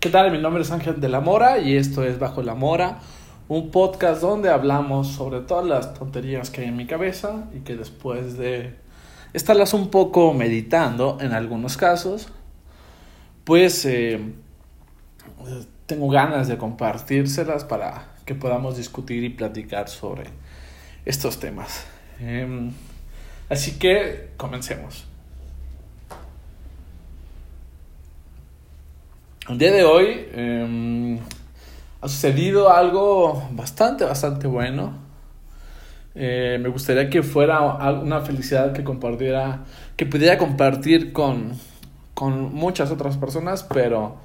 ¿Qué tal? Mi nombre es Ángel de la Mora y esto es Bajo la Mora, un podcast donde hablamos sobre todas las tonterías que hay en mi cabeza y que después de estarlas un poco meditando en algunos casos, pues eh, tengo ganas de compartírselas para que podamos discutir y platicar sobre estos temas. Em, así que comencemos. El día de hoy em, ha sucedido algo bastante, bastante bueno. Eh, me gustaría que fuera una felicidad que compartiera, que pudiera compartir con, con muchas otras personas, pero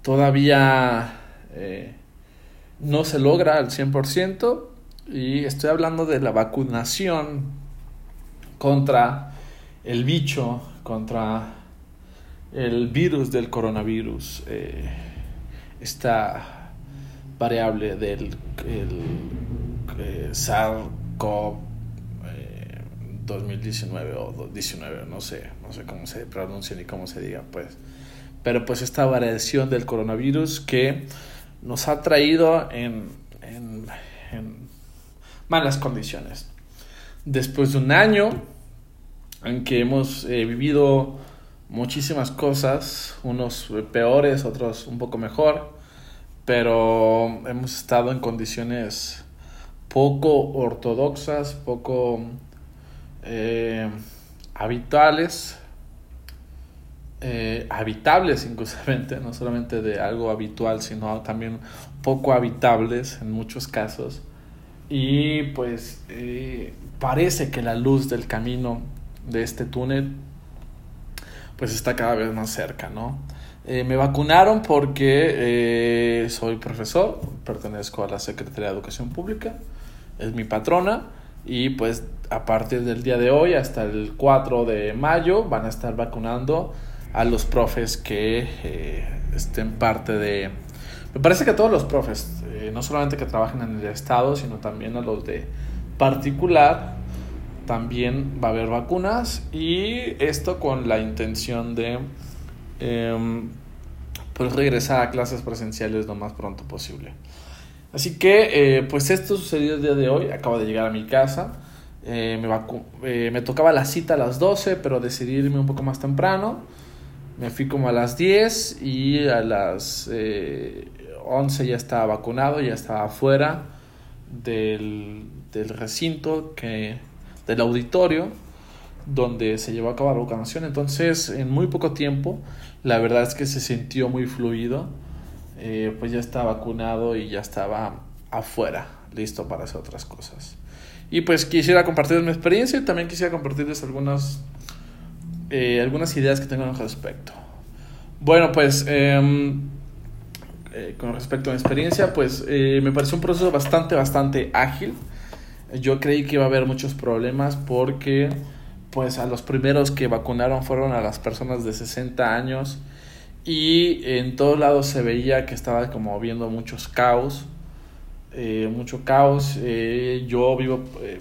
todavía eh, no se logra al 100%. Y estoy hablando de la vacunación contra el bicho, contra el virus del coronavirus, eh, esta variable del el, eh, SARS-CoV 2019 eh, o 19, no sé, no sé cómo se pronuncia ni cómo se diga, pues. Pero pues esta variación del coronavirus que nos ha traído en, en, en malas condiciones. Después de un año en que hemos vivido muchísimas cosas, unos peores, otros un poco mejor, pero hemos estado en condiciones poco ortodoxas, poco eh, habituales, eh, habitables inclusivamente, no solamente de algo habitual, sino también poco habitables en muchos casos. Y pues eh, parece que la luz del camino de este túnel pues está cada vez más cerca, ¿no? Eh, me vacunaron porque eh, soy profesor, pertenezco a la Secretaría de Educación Pública, es mi patrona y pues a partir del día de hoy hasta el 4 de mayo van a estar vacunando a los profes que eh, estén parte de... Me parece que a todos los profes, no solamente que trabajen en el Estado, sino también a los de particular, también va a haber vacunas y esto con la intención de em, pues regresar a clases presenciales lo más pronto posible. Así que eh, pues esto sucedió el día de hoy, acabo de llegar a mi casa, eh, me, eh, me tocaba la cita a las 12 pero decidí irme un poco más temprano, me fui como a las 10 y a las 11 ya estaba vacunado, ya estaba afuera del, del recinto que del auditorio donde se llevó a cabo la vacunación. Entonces, en muy poco tiempo, la verdad es que se sintió muy fluido. Eh, pues ya estaba vacunado y ya estaba afuera, listo para hacer otras cosas. Y pues quisiera compartir mi experiencia y también quisiera compartirles algunas, eh, algunas ideas que tengo al respecto. Bueno, pues em, eh, con respecto a mi experiencia, pues me pareció un proceso bastante, bastante ágil. Yo creí que iba a haber muchos problemas porque pues a los primeros que vacunaron fueron a las personas de 60 años y en todos lados se veía que estaba como viendo muchos caos, eh, mucho caos. Eh, yo vivo, eh,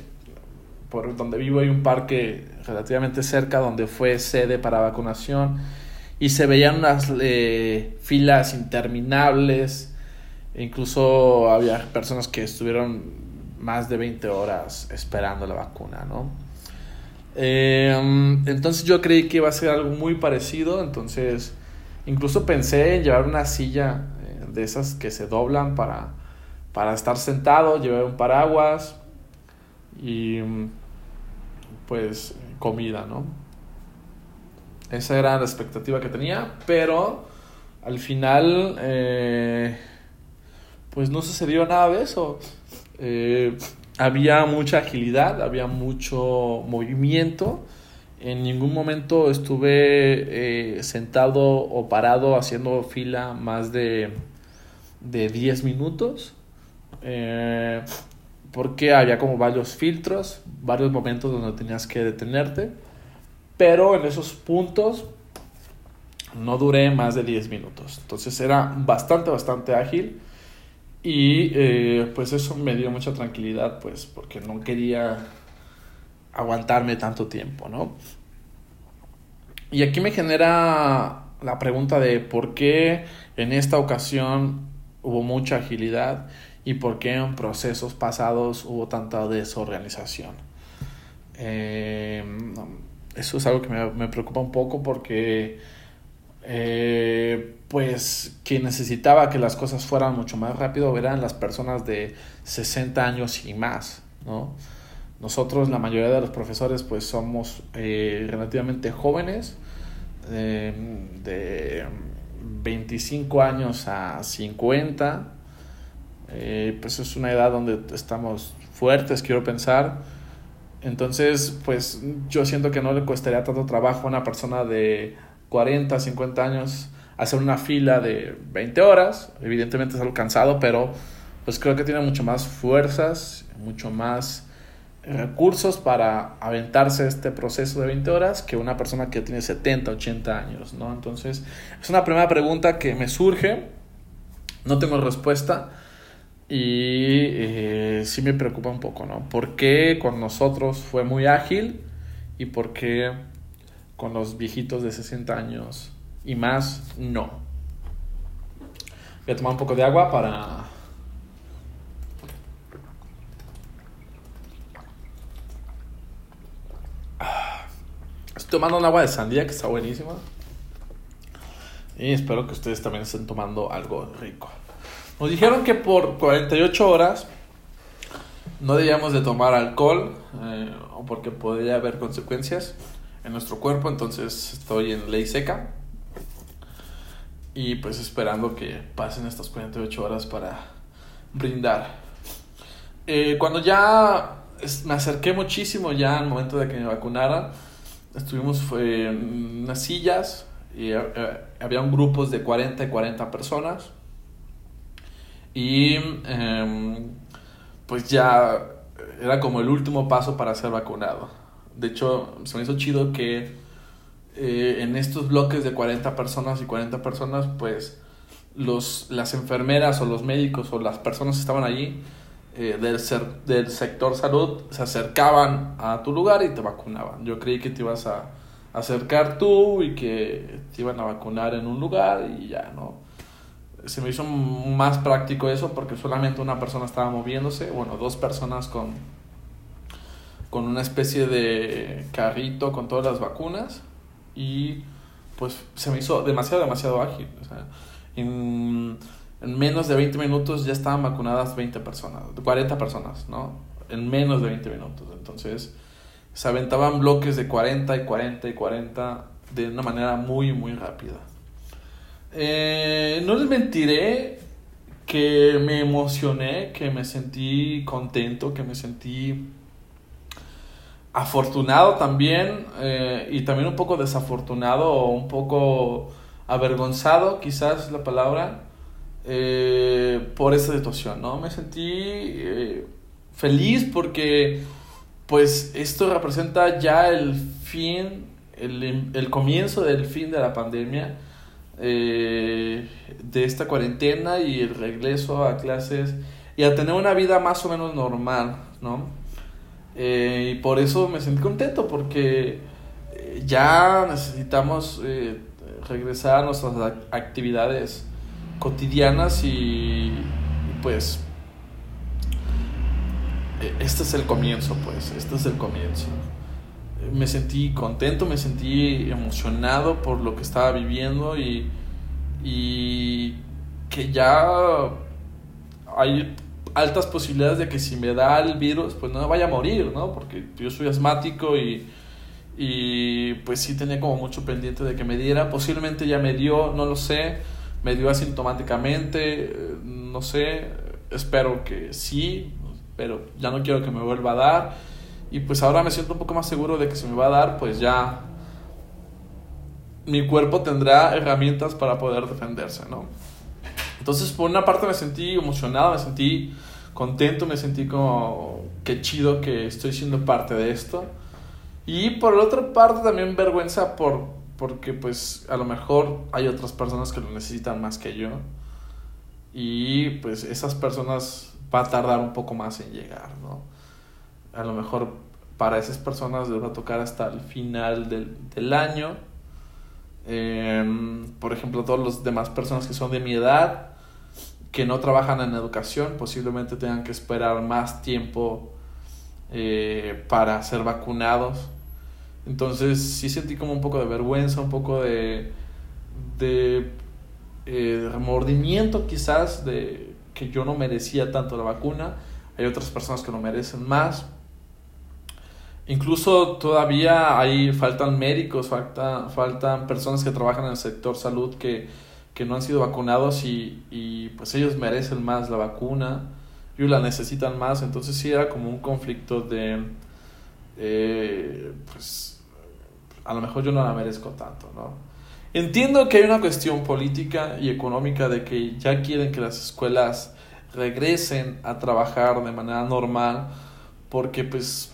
por donde vivo hay un parque relativamente cerca donde fue sede para vacunación y se veían unas filas interminables, incluso había personas que estuvieron más de 20 horas esperando la vacuna, ¿no? Em, entonces yo creí que iba a ser algo muy parecido, entonces incluso pensé en llevar una silla eh, de esas que se doblan para, para estar sentado, llevar un paraguas y pues comida, ¿no? Esa era la expectativa que tenía, pero al final eh, pues no sucedió nada de eso. Eh, había mucha agilidad, había mucho movimiento. En ningún momento estuve eh, sentado o parado haciendo fila más de, de 10 minutos. Eh, porque había como varios filtros, varios momentos donde tenías que detenerte. Pero en esos puntos no duré más de 10 minutos. Entonces era bastante, bastante ágil. Y eh, pues eso me dio mucha tranquilidad, pues porque no quería aguantarme tanto tiempo, ¿no? Y aquí me genera la pregunta de por qué en esta ocasión hubo mucha agilidad y por qué en procesos pasados hubo tanta desorganización. Eh, eso es algo que me, me preocupa un poco porque eh, pues quien necesitaba que las cosas fueran mucho más rápido eran las personas de 60 años y más, ¿no? Nosotros, la mayoría de los profesores, pues somos eh, relativamente jóvenes, eh, de 25 años a 50, eh, pues es una edad donde estamos fuertes, quiero pensar. Entonces, pues yo siento que no le costaría tanto trabajo a una persona de 40, 50 años hacer una fila de 20 horas. Evidentemente es algo cansado, pero pues creo que tiene mucho más fuerzas, mucho más recursos para aventarse este proceso de 20 horas que una persona que tiene 70, 80 años, ¿no? Entonces, es una primera pregunta que me surge, no tengo respuesta y eh, sí me preocupa un poco, ¿no? ¿Por qué con nosotros fue muy ágil y por qué con los viejitos de 60 años y más no? Voy a tomar un poco de agua para tomando un agua de sandía que está buenísima. Y espero que ustedes también estén tomando algo rico. Nos dijeron que por 48 horas no debíamos de tomar alcohol eh, porque podría haber consecuencias en nuestro cuerpo. Entonces estoy en ley seca. Y pues esperando que pasen estas 48 horas para brindar. Eh, cuando ya me acerqué muchísimo ya al momento de que me vacunaran, estuvimos en unas sillas y eh, había grupos de 40 y 40 personas y em, pues ya era como el último paso para ser vacunado. De hecho, se me hizo chido que eh, en estos bloques de 40 personas y 40 personas, pues los, las enfermeras o los médicos o las personas que estaban allí eh, del, ser, del sector salud se acercaban a tu lugar y te vacunaban. Yo creí que te ibas a acercar tú y que te iban a vacunar en un lugar y ya, ¿no? Se me hizo más práctico eso porque solamente una persona estaba moviéndose, bueno, dos personas con, con una especie de carrito con todas las vacunas y pues se me hizo demasiado, demasiado ágil. O sea, en, en menos de 20 minutos ya estaban vacunadas 20 personas, 40 personas, ¿no? En menos de 20 minutos. Entonces, se aventaban bloques de 40 y 40 y 40 de una manera muy, muy rápida. Eh, no les mentiré que me emocioné, que me sentí contento, que me sentí afortunado también eh, y también un poco desafortunado o un poco avergonzado, quizás la palabra, eh, por esa situación, ¿no? Me sentí eh, feliz porque pues esto representa ya el fin, el, el comienzo del fin de la pandemia, de esta cuarentena y el regreso a clases y a tener una vida más o menos normal, ¿no? Y por eso me sentí contento porque ya necesitamos regresar a nuestras actividades cotidianas y, pues e, este es el comienzo, pues, este es el comienzo. Me sentí contento, me sentí emocionado por lo que estaba viviendo y, y que ya hay altas posibilidades de que si me da el virus, pues no me vaya a morir, ¿no? Porque yo soy asmático y, y pues sí tenía como mucho pendiente de que me diera. Posiblemente ya me dio, no lo sé me dio asintomáticamente, no sé, espero que sí, pero ya no quiero que me vuelva a dar. Y pues ahora me siento un poco más seguro de que si me va a dar, pues ya mi cuerpo tendrá herramientas para poder defenderse, ¿no? Entonces, por una parte me sentí emocionado, me sentí contento, me sentí como qué chido que estoy siendo parte de esto. Y por la otra parte también vergüenza por porque pues a lo mejor hay otras personas que lo necesitan más que yo y pues esas personas va a tardar un poco más en llegar, ¿no? A lo mejor para esas personas les va a tocar hasta el final del, del año Em, por ejemplo, todas las demás personas que son de mi edad, que no trabajan en educación, posiblemente tengan que esperar más tiempo eh, para ser vacunados. Entonces sí sentí como un poco de vergüenza, un poco de, de eh, remordimiento quizás de que yo no merecía tanto la vacuna. Hay otras personas que lo merecen más. Incluso todavía faltan médicos, falta, faltan personas que trabajan en el sector salud que, que no han sido vacunados y, y, pues ellos merecen más la vacuna, ellos la necesitan más, entonces sí era como un conflicto de, eh, pues a lo mejor yo no la merezco tanto, ¿no? Entiendo que hay una cuestión política y económica de que ya quieren que las escuelas regresen a trabajar de manera normal porque pues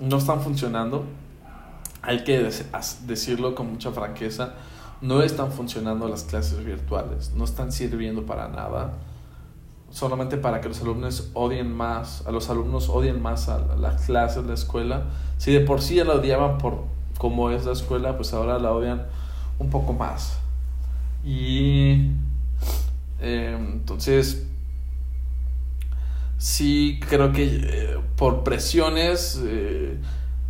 no están funcionando. Hay que decirlo con mucha franqueza. No están funcionando las clases virtuales. No están sirviendo para nada. Solamente para que los alumnos odien más, a los alumnos odien más a las clases, la escuela. Si de por sí ya la odiaban por cómo es la escuela, pues ahora la odian un poco más. Y eh, entonces, sí creo que eh, por presiones eh,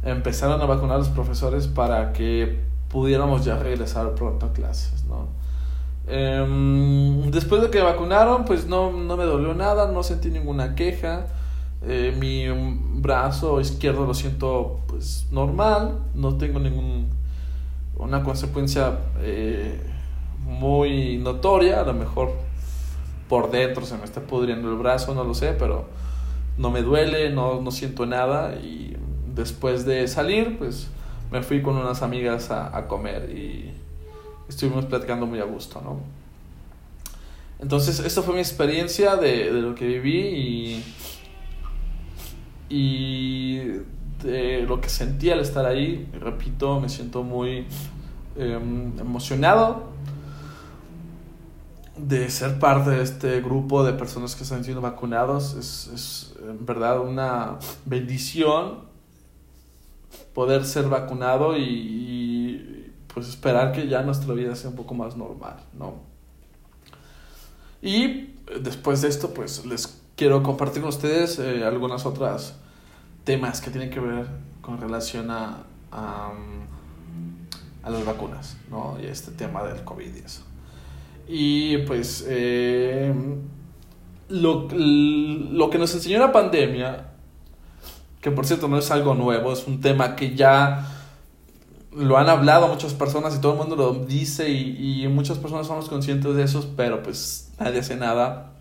empezaron a vacunar a los profesores para que pudiéramos ya regresar pronto a clases, ¿no? Em, después de que vacunaron, pues no, no me dolió nada, no sentí ninguna queja. Eh, mi brazo izquierdo lo siento pues normal, no tengo ningún una consecuencia muy notoria, a lo mejor por dentro se me está pudriendo el brazo, no lo sé, pero no me duele, no, no siento nada y después de salir, pues me fui con unas amigas a, comer y estuvimos platicando muy a gusto, ¿no? Entonces, esta fue mi experiencia de, lo que viví y, de lo que sentí al estar ahí. Repito, me siento muy eh, emocionado de ser parte de este grupo de personas que están siendo vacunados. Es, es en verdad una bendición poder ser vacunado y, pues esperar que ya nuestra vida sea un poco más normal, ¿no? Y después de esto, pues les quiero compartir con ustedes eh, algunas otras temas que tienen que ver con relación a, a, a las vacunas, ¿no? Y este tema del COVID y eso. Y pues eh, lo, lo que nos enseñó la pandemia, que por cierto no es algo nuevo, es un tema que ya lo han hablado muchas personas y todo el mundo lo dice y, y muchas personas somos conscientes de eso, pero pues nadie hace nada.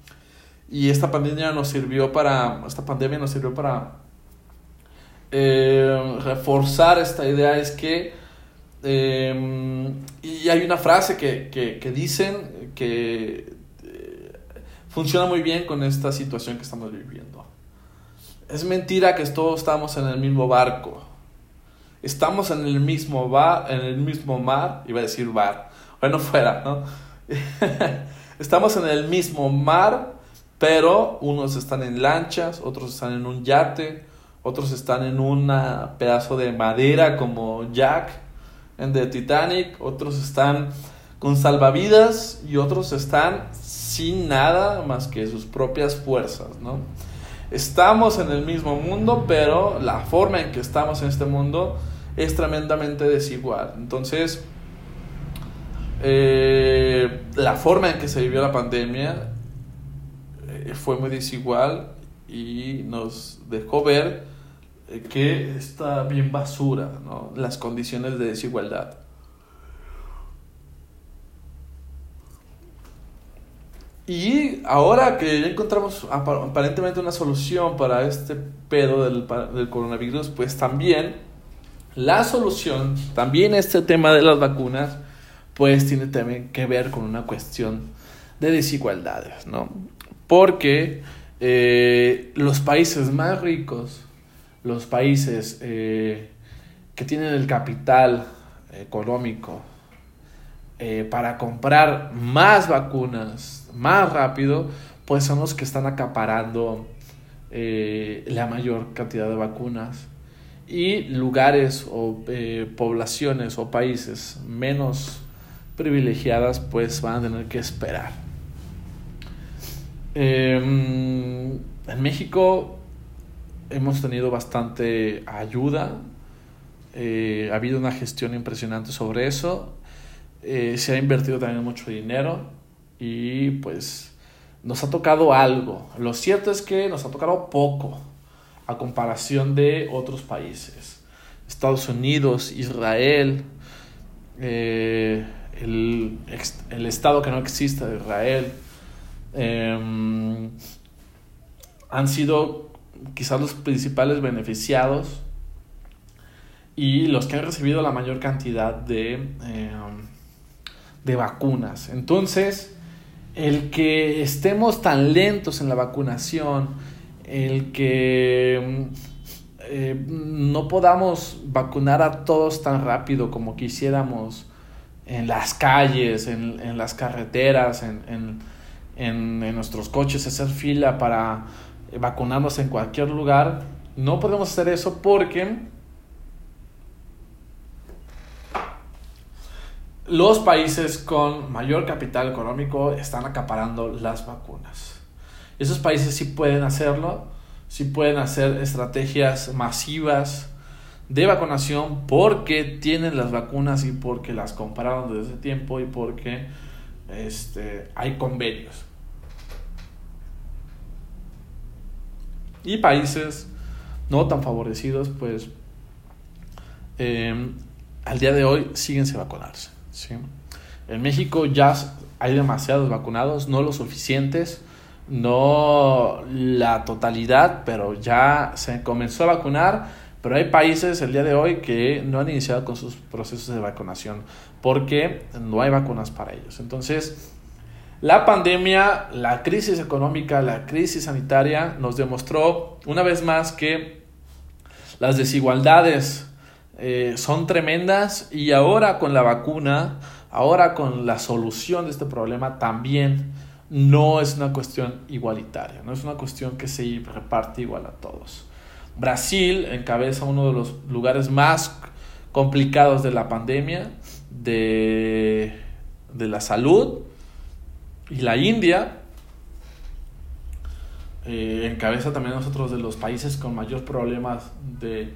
Y esta pandemia nos sirvió para, esta pandemia nos sirvió para eh, reforzar esta idea, es que eh, y hay una frase que, que, que dicen que eh, funciona muy bien con esta situación que estamos viviendo. Es mentira que todos estamos en el mismo barco. Estamos en el mismo bar, en el mismo mar, iba a decir bar, bueno fuera, ¿no? estamos en el mismo mar, pero unos están en lanchas, otros están en un yate, otros están en un pedazo de madera como Jack en The Titanic, otros están con salvavidas y otros están sin nada más que sus propias fuerzas, ¿no? Estamos en el mismo mundo, pero la forma en que estamos en este mundo es tremendamente desigual. Entonces, eh, la forma en que se vivió la pandemia eh, fue muy desigual y nos dejó ver eh, que está bien basura, ¿no? Las condiciones de desigualdad. Y ahora que ya encontramos aparentemente una solución para este pedo del, del, coronavirus, pues también la solución, también este tema de las vacunas, pues tiene también que ver con una cuestión de desigualdades, ¿no? Porque eh, los países más ricos los países eh, que tienen el capital económico eh, para comprar más vacunas más rápido, pues son los que están acaparando eh, la mayor cantidad de vacunas. y lugares o eh, poblaciones o países menos privilegiadas pues van a tener que esperar. Em, en México hemos tenido bastante ayuda, eh, ha habido una gestión impresionante sobre eso, se ha invertido también mucho dinero y pues nos ha tocado algo. Lo cierto es que nos ha tocado poco a comparación de otros países. Estados Unidos, Israel, eh, el, el, Estado que no existe de Israel, em, han sido quizás los principales beneficiados y los que han recibido la mayor cantidad de, em, de vacunas. Entonces, el que estemos tan lentos en la vacunación, el que eh, no podamos vacunar a todos tan rápido como quisiéramos en las calles, en, las carreteras, en, en, nuestros coches, hacer fila para vacunarnos en cualquier lugar, no podemos hacer eso porque los países con mayor capital económico están acaparando las vacunas. Esos países sí pueden hacerlo, sí pueden hacer estrategias masivas de vacunación porque tienen las vacunas y porque las compraron desde ese tiempo y porque este, hay convenios. Y países no tan favorecidos, pues em, al día de hoy siguen sin vacunarse. ¿Sí? En México ya hay demasiados vacunados, no los suficientes, no la totalidad, pero ya se comenzó a vacunar, pero hay países el día de hoy que no han iniciado con sus procesos de vacunación porque no hay vacunas para ellos. Entonces, la pandemia, la crisis económica, la crisis sanitaria nos demostró una vez más que las desigualdades eh, son tremendas y ahora con la vacuna, ahora con la solución de este problema también no es una cuestión igualitaria, no es una cuestión que se reparte igual a todos. Brasil encabeza uno de los lugares más complicados de la pandemia, de, de la salud, y la India eh, encabeza también nosotros de los países con mayor problemas de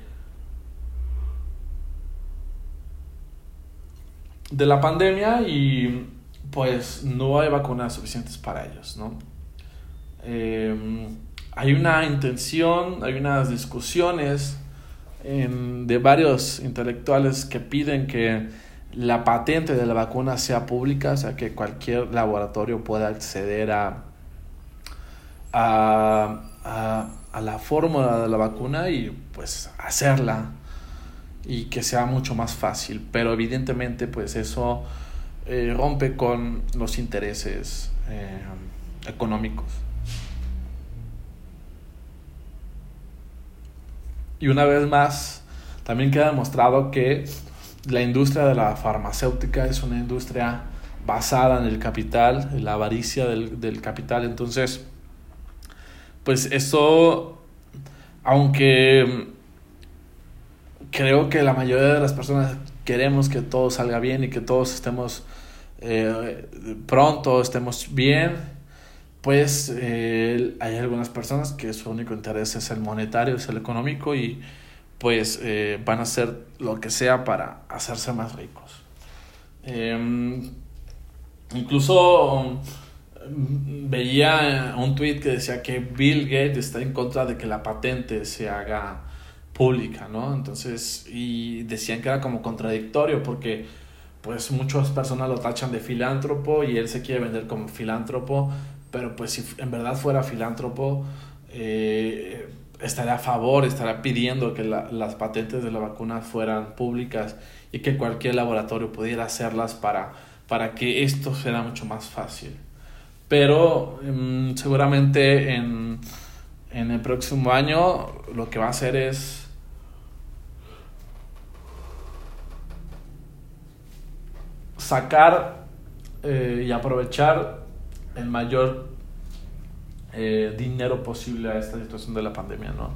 de la pandemia y pues no hay vacunas suficientes para ellos, ¿no? Em, hay una intención, hay unas discusiones de varios intelectuales que piden que la patente de la vacuna sea pública, o sea, que cualquier laboratorio pueda acceder a, a, a, a la fórmula de la vacuna y pues hacerla y que sea mucho más fácil. Pero evidentemente pues eso eh, rompe con los intereses eh, económicos. Y una vez más, también queda demostrado que la industria de la farmacéutica es una industria basada en el capital, en la avaricia del, del capital. Entonces, pues eso, aunque creo que la mayoría de las personas queremos que todo salga bien y que todos estemos eh, pronto, estemos bien, pues eh, hay algunas personas que su único interés es el monetario, es el económico y pues eh, van a hacer lo que sea para hacerse más ricos. Em, incluso mm, veía un tweet que decía que Bill Gates está en contra de que la patente se haga pública, ¿no? Entonces, y decían que era como contradictorio porque pues muchas personas lo tachan de filántropo y él se quiere vender como filántropo, pero pues si en verdad fuera filántropo, eh, estaría a favor, estaría pidiendo que las patentes de la vacuna fueran públicas y que cualquier laboratorio pudiera hacerlas para, para que esto fuera mucho más fácil. Pero mm, seguramente en, en el próximo año lo que va a hacer es sacar eh, y aprovechar el mayor eh, dinero posible a esta situación de la pandemia, ¿no?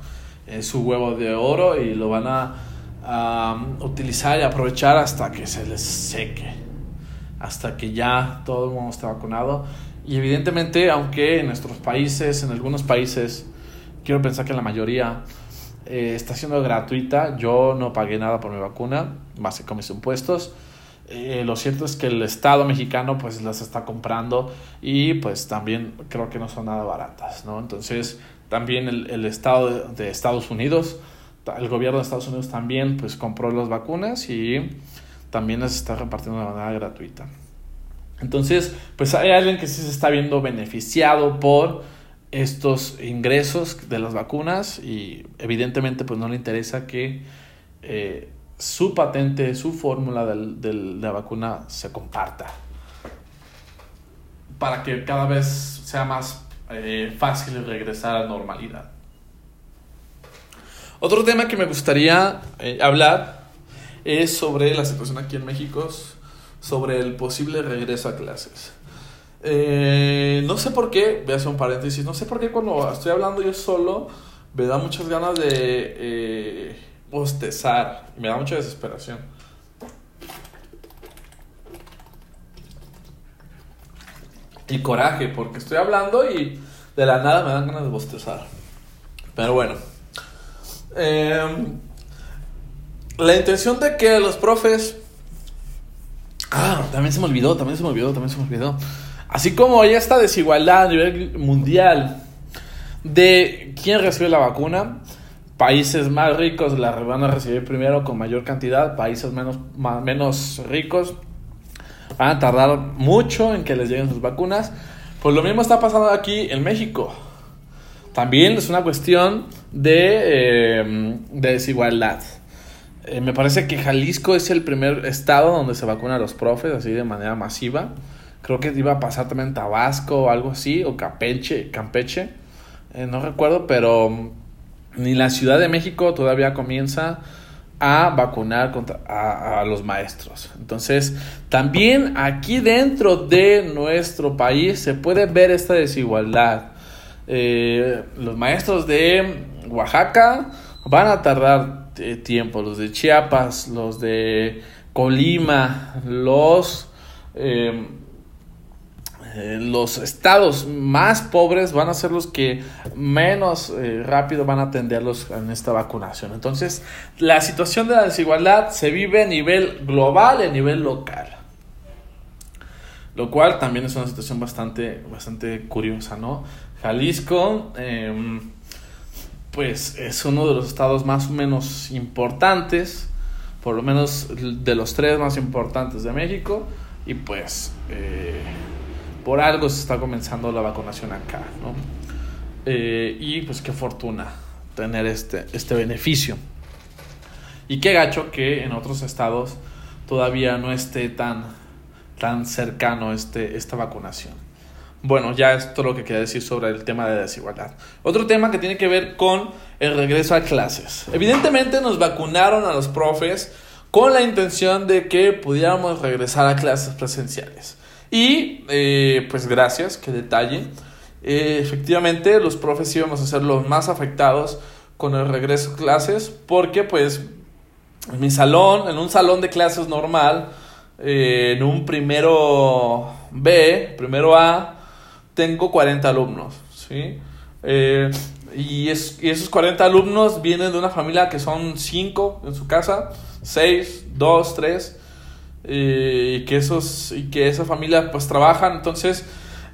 eh, su huevo de oro y lo van a, a utilizar y aprovechar hasta que se les seque, hasta que ya todo el mundo esté vacunado. Y evidentemente, aunque en nuestros países, en algunos países, quiero pensar que la mayoría eh, está siendo gratuita, yo no pagué nada por mi vacuna, más que mis impuestos. Eh, lo cierto es que el Estado mexicano pues las está comprando y pues también creo que no son nada baratas, ¿no? Entonces también el, el Estado de, Estados Unidos, el gobierno de Estados Unidos también pues compró las vacunas y también las está repartiendo de manera gratuita. Entonces pues hay alguien que sí se está viendo beneficiado por estos ingresos de las vacunas y evidentemente pues no le interesa que eh, su patente, su fórmula de la vacuna se comparta para que cada vez sea más eh, fácil regresar a la normalidad. Otro tema que me gustaría eh, hablar es sobre la situación aquí en México, sobre el posible regreso a clases. Eh, no sé por qué, voy a hacer un paréntesis, no sé por qué cuando estoy hablando yo solo me da muchas ganas de bostezar. Me da mucha desesperación. Y coraje, porque estoy hablando y de la nada me dan ganas de bostezar. Pero bueno. Em, la intención de que los profes... Ah, también se me olvidó, también se me olvidó, también se me olvidó. Así como hay esta desigualdad a nivel mundial de quién recibe la vacuna, países más ricos la van a recibir primero con mayor cantidad, países menos, menos ricos van a tardar mucho en que les lleguen sus vacunas. Pues lo mismo está pasando aquí en México. También es una cuestión de, eh, desigualdad. Eh, me parece que Jalisco es el primer estado donde se vacunan a los profes así de manera masiva. Creo que iba a pasar también Tabasco o algo así, o Campeche, Campeche. Eh, no recuerdo, pero ni la Ciudad de México todavía comienza a vacunar contra, a, los maestros. Entonces, también aquí dentro de nuestro país se puede ver esta desigualdad. Eh, los maestros de Oaxaca van a tardar eh, tiempo, los de Chiapas, los de Colima, los... Eh, eh, los estados más pobres van a ser los que menos eh, rápido van a atenderlos en esta vacunación. Entonces, la situación de la desigualdad se vive a nivel global y a nivel local. Lo cual también es una situación bastante, bastante curiosa, ¿no? Jalisco, em, pues es uno de los estados más o menos importantes, por lo menos de los tres más importantes de México, y pues... Por algo se está comenzando la vacunación acá, ¿no? Eh, y pues qué fortuna tener este, este beneficio. Y qué gacho que en otros estados todavía no esté tan, tan cercano este, esta vacunación. Bueno, ya esto es lo que quería decir sobre el tema de desigualdad. Otro tema que tiene que ver con el regreso a clases. Evidentemente nos vacunaron a los profes con la intención de que pudiéramos regresar a clases presenciales. Y eh, pues gracias, qué detalle. Eh, efectivamente, los profes íbamos a ser los más afectados con el regreso a clases porque pues en mi salón, en un salón de clases normal, eh, en un primero B, primero A, tengo 40 alumnos, ¿sí? y, es, y, esos 40 alumnos vienen de una familia que son 5 en su casa, 6, 2, 3 y que esos y que esa familia pues trabajan entonces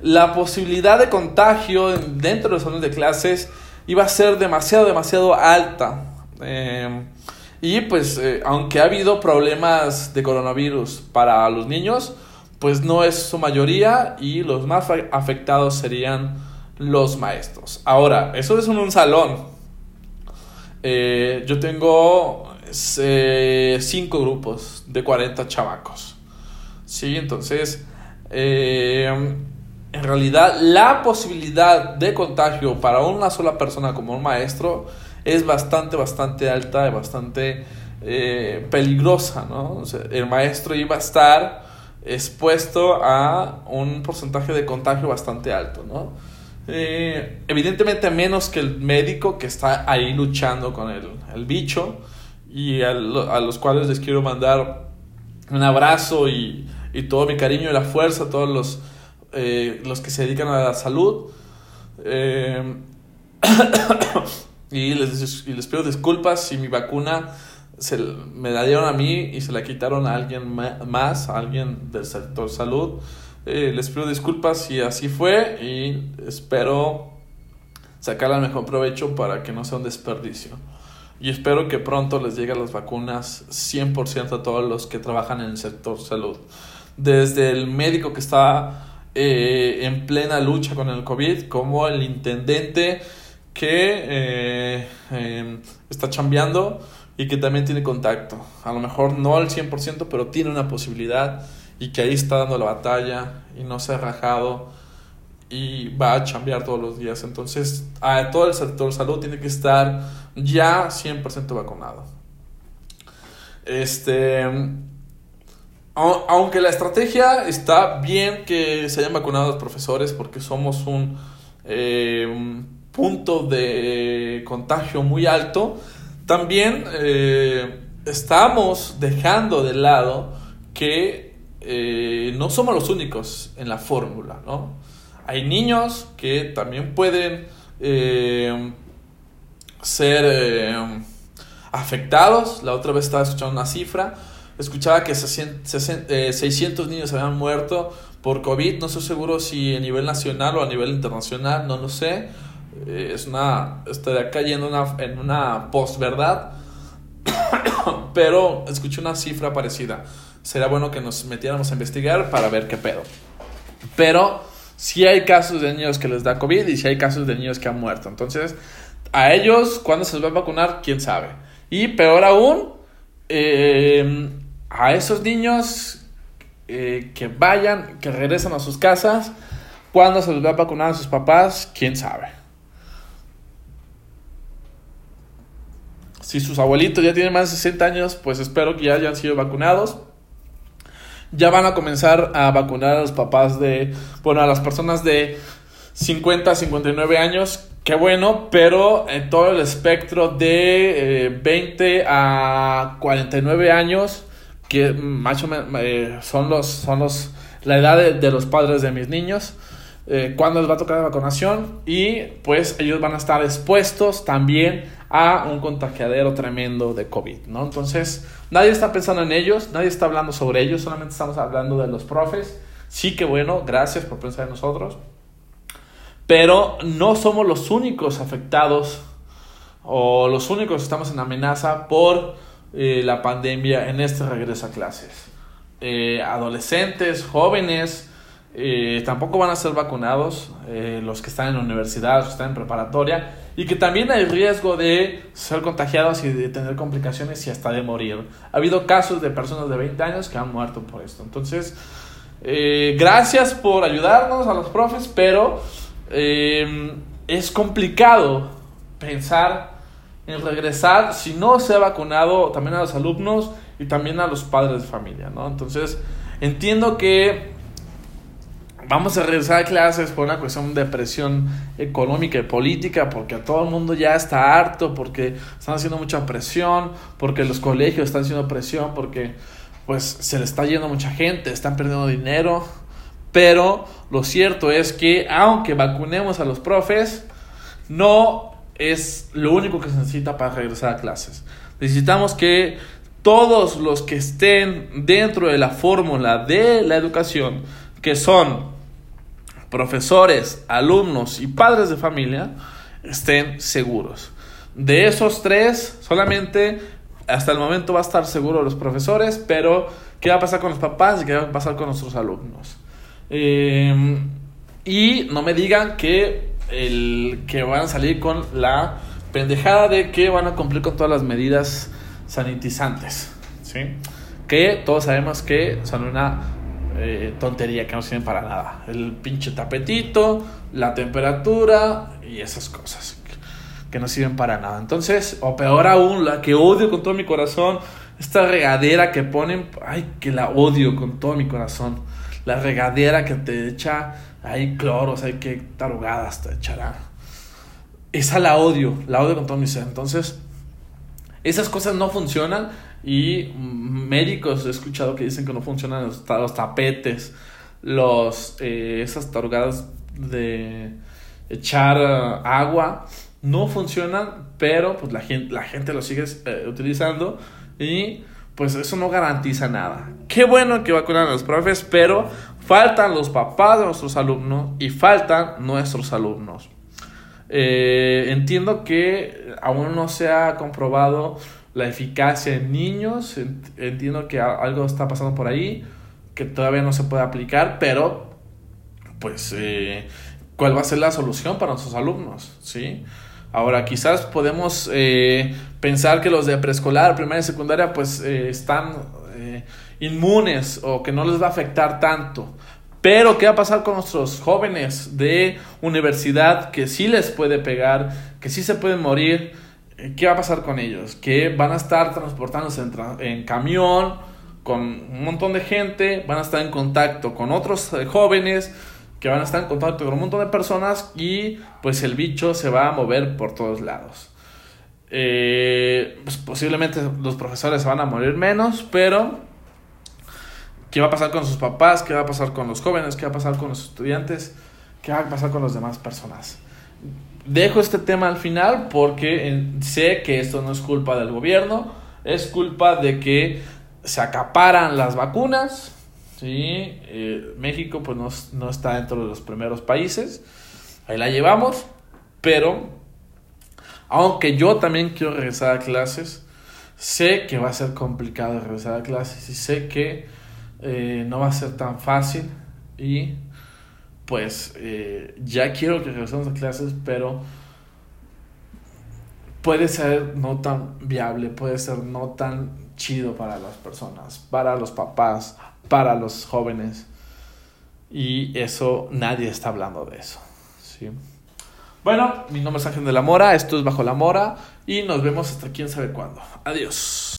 la posibilidad de contagio dentro de los salones de clases iba a ser demasiado demasiado alta. Em, y pues eh, aunque ha habido problemas de coronavirus para los niños pues no es su mayoría y los más afectados serían los maestros. Ahora eso es en un salón. Eh, yo tengo eh, cinco grupos de 40 chavacos. Sí, entonces, eh, en realidad la posibilidad de contagio para una sola persona como un maestro es bastante, bastante alta y bastante eh, peligrosa, ¿no? el maestro iba a estar expuesto a un porcentaje de contagio bastante alto, ¿no? Eh, evidentemente menos que el médico que está ahí luchando con el, el bicho y a, los cuales les quiero mandar un abrazo y, y todo mi cariño y la fuerza a todos los, eh, los que se dedican a la salud. Eh, y, les, y les pido disculpas si mi vacuna se, me la dieron a mí y se la quitaron a alguien más, a alguien del sector salud. Eh, les pido disculpas si así fue y espero sacar el mejor provecho para que no sea un desperdicio. Y espero que pronto les lleguen las vacunas 100% a todos los que trabajan en el sector salud. Desde el médico que está eh, en plena lucha con el COVID, como el intendente que eh, em, está chambeando y que también tiene contacto. A lo mejor no al 100%, pero tiene una posibilidad y que ahí está dando la batalla y no se ha rajado y va a chambear todos los días. Entonces, a todo el sector salud tiene que estar ya 100% vacunado. Este, aunque la estrategia está bien que se hayan vacunado los profesores porque somos un eh, punto de contagio muy alto, también eh, estamos dejando de lado que eh, no somos los únicos en la fórmula, ¿no? Hay niños que también pueden eh, ser afectados. La otra vez estaba escuchando una cifra. Escuchaba que 600 niños habían muerto por COVID. No estoy seguro si a nivel nacional o a nivel internacional, no lo sé eh, es una, estaría cayendo una, en una post-verdad, pero escuché una cifra parecida. Sería bueno que nos metiéramos a investigar para ver qué pedo. Pero si hay casos de niños que les da COVID y si hay casos de niños que han muerto. Entonces, a ellos, ¿cuándo se les va a vacunar? ¿Quién sabe? Y peor aún, eh, a esos niños eh, que vayan, que regresen a sus casas, ¿cuándo se les va a vacunar a sus papás? ¿Quién sabe? Si sus abuelitos ya tienen más de 60 años, pues espero que ya hayan sido vacunados. Ya van a comenzar a vacunar a los papás de, bueno, a las personas de 50 a 59 años. Qué bueno, pero en todo el espectro de 20 eh, a 49 años, que macho eh, son los, son los, la edad de, los padres de mis niños. Eh, cuando les va a tocar la vacunación y pues ellos van a estar expuestos también a un contagiadero tremendo de COVID, ¿no? Entonces, nadie está pensando en ellos, nadie está hablando sobre ellos, solamente estamos hablando de los profes. Sí que bueno, gracias por pensar en nosotros. Pero no somos los únicos afectados o los únicos que estamos en amenaza por eh, la pandemia en este regreso a clases. Eh, adolescentes, jóvenes, eh, tampoco van a ser vacunados los que están en la universidad, los que están en preparatoria y que también hay riesgo de ser contagiados y de tener complicaciones y hasta de morir. Ha habido casos de personas de 20 años que han muerto por esto. Entonces, eh, gracias por ayudarnos a los profes, pero eh, es complicado pensar en regresar si no se ha vacunado también a los alumnos y también a los padres de familia, ¿no? Entonces, entiendo que vamos a regresar a clases por una cuestión de presión económica y política, porque a todo el mundo ya está harto, porque están haciendo mucha presión, porque los colegios están haciendo presión, porque pues se le está yendo mucha gente, están perdiendo dinero. Pero lo cierto es que aunque vacunemos a los profes, no es lo único que se necesita para regresar a clases. Necesitamos que todos los que estén dentro de la fórmula de la educación, que son profesores, alumnos y padres de familia estén seguros. De esos tres, solamente hasta el momento va a estar seguro los profesores, pero ¿qué va a pasar con los papás y qué va a pasar con nuestros alumnos? Em, y no me digan que, el, que van a salir con la pendejada de que van a cumplir con todas las medidas sanitizantes, ¿sí? Que todos sabemos que son una eh, tontería que no sirven para nada. El pinche tapetito, la temperatura y esas cosas que no sirven para nada. Entonces, o peor aún, la que odio con todo mi corazón, esta regadera que ponen, ay, que la odio con todo mi corazón. La regadera que te echa ahí cloros, hay que tarugadas te echará. Esa la odio, la odio con todo mi ser. Entonces, esas cosas no funcionan y médicos he escuchado que dicen que no funcionan los, tapetes, los, eh, esas tarugadas de echar eh, agua, no funcionan, pero pues la gente, la gente lo sigue eh, utilizando y pues eso no garantiza nada. Qué bueno que vacunan a los profes, pero faltan los papás de nuestros alumnos y faltan nuestros alumnos. Eh, entiendo que aún no se ha comprobado la eficacia en niños, entiendo que algo está pasando por ahí, que todavía no se puede aplicar, pero pues eh, cuál va a ser la solución para nuestros alumnos, ¿sí? Ahora, quizás podemos eh, pensar que los de preescolar, primaria y secundaria, pues eh, están eh, inmunes o que no les va a afectar tanto. Pero, ¿qué va a pasar con nuestros jóvenes de universidad que sí les puede pegar, que sí se pueden morir? ¿Qué va a pasar con ellos? Que van a estar transportándose en camión con un montón de gente, van a estar en contacto con otros jóvenes, que van a estar en contacto con un montón de personas y pues el bicho se va a mover por todos lados. Eh, pues posiblemente los profesores van a morir menos, pero ¿qué va a pasar con sus papás? ¿Qué va a pasar con los jóvenes? ¿Qué va a pasar con los estudiantes? ¿Qué va a pasar con las demás personas? Dejo este tema al final porque sé que esto no es culpa del gobierno, es culpa de que se acaparan las vacunas, ¿sí? Eh, México pues no, está dentro de los primeros países, ahí la llevamos, pero aunque yo también quiero regresar a clases, sé que va a ser complicado regresar a clases y sé que eh, no va a ser tan fácil y pues eh, ya quiero que regresemos a clases, pero puede ser no tan viable, puede ser no tan chido para las personas, para los papás, para los jóvenes. Y eso, nadie está hablando de eso. ¿sí? Bueno, mi nombre es Ángel de la Mora, esto es Bajo la Mora y nos vemos hasta quién sabe cuándo. Adiós.